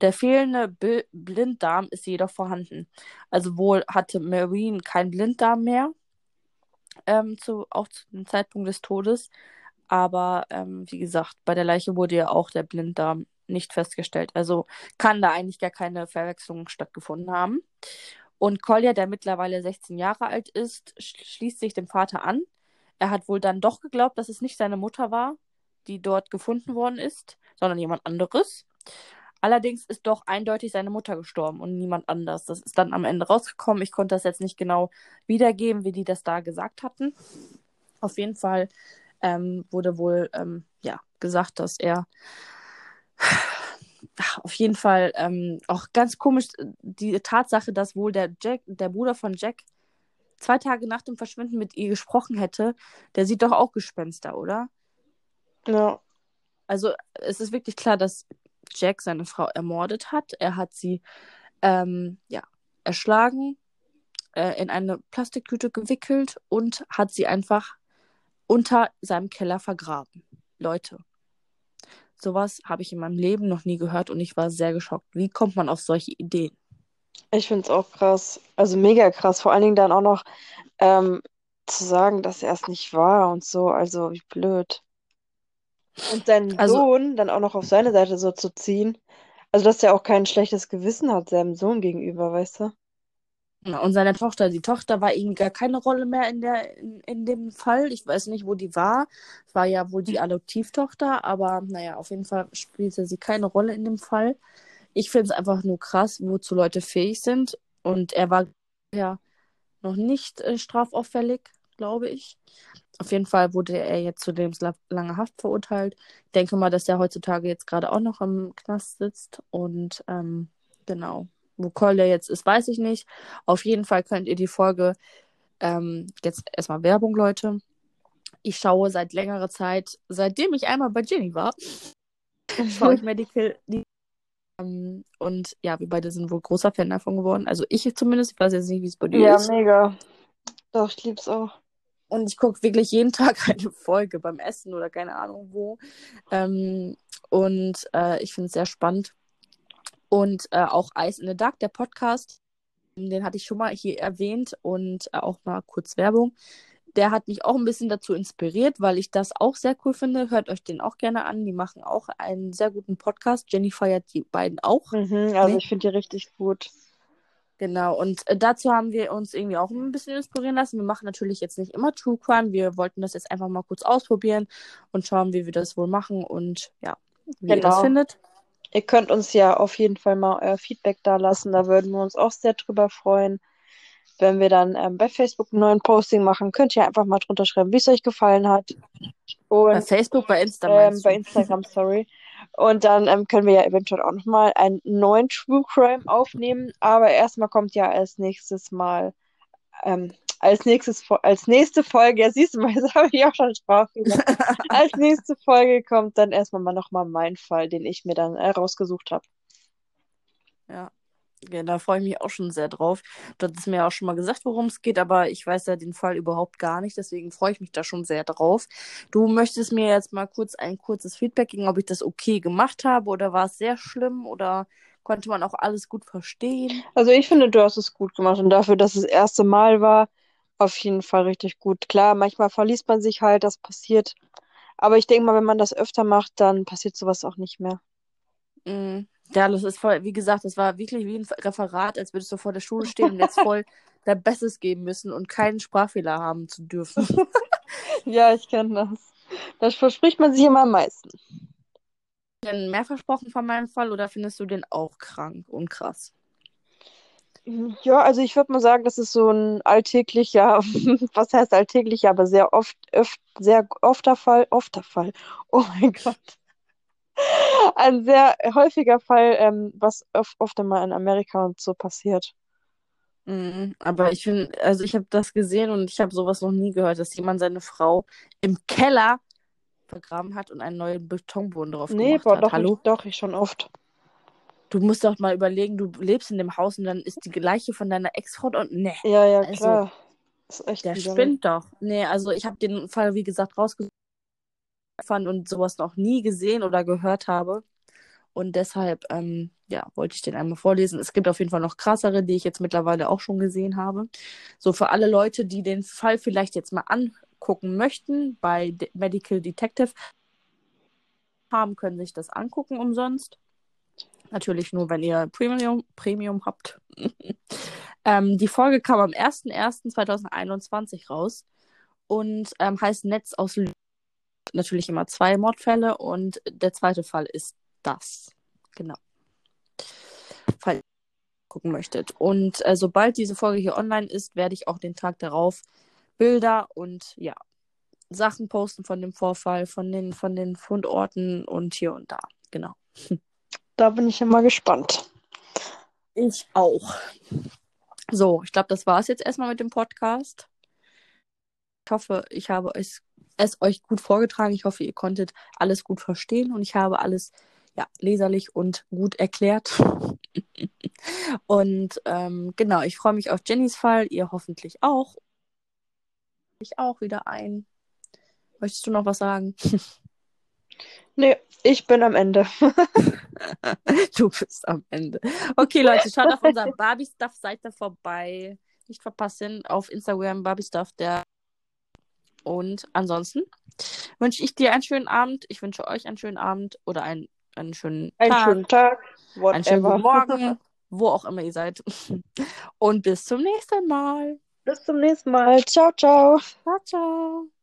Der fehlende Bi Blinddarm ist jedoch vorhanden. Also wohl hatte Marine keinen Blinddarm mehr, ähm, zu, auch zu dem Zeitpunkt des Todes. Aber ähm, wie gesagt, bei der Leiche wurde ja auch der Blinddarm nicht festgestellt. Also kann da eigentlich gar keine Verwechslung stattgefunden haben. Und Kolja, der mittlerweile 16 Jahre alt ist, schließt sich dem Vater an. Er hat wohl dann doch geglaubt, dass es nicht seine Mutter war, die dort gefunden worden ist, sondern jemand anderes. Allerdings ist doch eindeutig seine Mutter gestorben und niemand anders. Das ist dann am Ende rausgekommen. Ich konnte das jetzt nicht genau wiedergeben, wie die das da gesagt hatten. Auf jeden Fall ähm, wurde wohl ähm, ja, gesagt, dass er auf jeden Fall ähm, auch ganz komisch die Tatsache, dass wohl der Jack, der Bruder von Jack, zwei Tage nach dem Verschwinden mit ihr gesprochen hätte, der sieht doch auch Gespenster, oder? Ja. Also es ist wirklich klar, dass Jack seine Frau ermordet hat. Er hat sie ähm, ja, erschlagen, äh, in eine Plastiktüte gewickelt und hat sie einfach unter seinem Keller vergraben. Leute, sowas habe ich in meinem Leben noch nie gehört und ich war sehr geschockt. Wie kommt man auf solche Ideen? Ich finde es auch krass. Also mega krass. Vor allen Dingen dann auch noch ähm, zu sagen, dass er es nicht war und so. Also wie blöd. Und seinen Also, Sohn dann auch noch auf seine Seite so zu ziehen. Also, dass er auch kein schlechtes Gewissen hat seinem Sohn gegenüber, weißt du? ja, und seine Tochter, die Tochter war irgendwie gar keine Rolle mehr in der, in, in dem Fall. Ich weiß nicht, wo die war. Es war ja wohl die Adoptivtochter, aber naja, auf jeden Fall spielte sie keine Rolle in dem Fall. Ich finde es einfach nur krass, wozu Leute fähig sind. Und er war ja noch nicht äh, strafauffällig, glaube ich. Auf jeden Fall wurde er jetzt zu lebenslanger Haft verurteilt. Ich denke mal, dass er heutzutage jetzt gerade auch noch im Knast sitzt. Und ähm, genau, wo Cole jetzt ist, weiß ich nicht. Auf jeden Fall könnt ihr die Folge ähm, jetzt erstmal Werbung, Leute. Ich schaue seit längerer Zeit, seitdem ich einmal bei Jenny war, schaue ich Medical. Die, ähm, und ja, wir beide sind wohl großer Fan davon geworden. Also ich zumindest. Ich weiß jetzt nicht, wie es bei dir Ja, ist. mega. Doch, ich lieb's auch. Und ich gucke wirklich jeden Tag eine Folge beim Essen oder keine Ahnung wo. Ähm, und äh, ich finde es sehr spannend. Und äh, auch Ice in the Dark, der Podcast, den hatte ich schon mal hier erwähnt und äh, auch mal kurz Werbung. Der hat mich auch ein bisschen dazu inspiriert, weil ich das auch sehr cool finde. Hört euch den auch gerne an. Die machen auch einen sehr guten Podcast. Jenny feiert die beiden auch. Mhm, also Nee. ich finde die richtig gut. Genau, und äh, dazu haben wir uns irgendwie auch ein bisschen inspirieren lassen. Wir machen natürlich jetzt nicht immer True Crime. Wir wollten das jetzt einfach mal kurz ausprobieren und schauen, wie wir das wohl machen und ja, wie ihr das Genau. findet. Ihr könnt uns ja auf jeden Fall mal euer Feedback da lassen. Da würden wir uns auch sehr drüber freuen. Wenn wir dann ähm, bei Facebook einen neuen Posting machen, könnt ihr einfach mal drunter schreiben, wie es euch gefallen hat. Bei Und Facebook, bei Insta ähm, bei? Instagram, sorry. Und dann ähm, können wir ja eventuell auch nochmal einen neuen True Crime aufnehmen. Aber erstmal kommt ja als nächstes Mal, ähm, als nächstes, als nächste Folge, ja siehst du mal, jetzt habe ich auch schon Sprachfehler. Als nächste Folge kommt dann erstmal mal nochmal mein Fall, den ich mir dann äh, rausgesucht habe. Ja. Ja, da freue ich mich auch schon sehr drauf. Du hattest mir auch schon mal gesagt, worum es geht, aber ich weiß ja den Fall überhaupt gar nicht, deswegen freue ich mich da schon sehr drauf. Du möchtest mir jetzt mal kurz ein kurzes Feedback geben, ob ich das okay gemacht habe oder war es sehr schlimm oder konnte man auch alles gut verstehen? Also ich finde, du hast es gut gemacht und dafür, dass es das erste Mal war, auf jeden Fall richtig gut. Klar, manchmal verliest man sich halt, das passiert. Aber ich denke mal, wenn man das öfter macht, dann passiert sowas auch nicht mehr. Mm, Ja, das ist voll, wie gesagt, das war wirklich wie ein Referat, als würdest du vor der Schule stehen und jetzt voll dein Bestes geben müssen und keinen Sprachfehler haben zu dürfen. Ja, ich kenne das. Das verspricht man sich immer am meisten. Denn mehr versprochen von meinem Fall oder findest du den auch krank und krass? Ja, also ich würde mal sagen, das ist so ein alltäglicher, was heißt alltäglicher, aber sehr oft, öft, sehr ofter Fall, ofter Fall. Oh mein Gott. Ein sehr häufiger Fall, ähm, was oft, oft immer in Amerika und so passiert. Mhm, aber ich finde, also ich habe das gesehen und ich habe sowas noch nie gehört, dass jemand seine Frau im Keller vergraben hat und einen neuen Betonboden drauf Nee, gemacht boah, hat. doch, Hallo? ich, doch, ich schon oft. Du musst doch mal überlegen, du lebst in dem Haus und dann ist die gleiche von deiner Ex-Frau und ne, Ja, ja, Also, klar. Der spinnt doch. Nee, also ich habe den Fall, wie gesagt, rausgesucht fand und sowas noch nie gesehen oder gehört habe. Und deshalb, ähm, ja, wollte ich den einmal vorlesen. Es gibt auf jeden Fall noch krassere, die ich jetzt mittlerweile auch schon gesehen habe. So für alle Leute, die den Fall vielleicht jetzt mal angucken möchten, bei De Medical Detective haben, können sich das angucken umsonst. Natürlich nur, wenn ihr Premium, Premium habt. ähm, die Folge kam am 01.01.2021 raus und ähm, heißt Netz aus Lügen. Natürlich immer zwei Mordfälle und der zweite Fall ist das. Genau. Falls ihr gucken möchtet. Und äh, sobald diese Folge hier online ist, werde ich auch den Tag darauf Bilder und ja, Sachen posten von dem Vorfall, von den, von den Fundorten und hier und da. Genau. Da bin ich immer gespannt. Ich auch. So, ich glaube, das war es jetzt erstmal mit dem Podcast. Ich hoffe, ich habe es, es euch gut vorgetragen. Ich hoffe, ihr konntet alles gut verstehen und ich habe alles ja, leserlich und gut erklärt. und ähm, genau, ich freue mich auf Jennys Fall, ihr hoffentlich auch. Ich auch wieder ein. Möchtest du noch was sagen? Nee, Ich bin am Ende. du bist am Ende. Okay, Leute, schaut auf unserer Barbie Stuff Seite vorbei. Nicht verpassen auf Instagram Barbie Stuff der. Und ansonsten wünsche ich dir einen schönen Abend. Ich wünsche euch einen schönen Abend oder einen, einen schönen einen Tag. schönen Tag. Einen schönen guten Morgen, wo auch immer ihr seid. Und bis zum nächsten Mal. Bis zum nächsten Mal. Ciao, ciao. Ciao, ciao.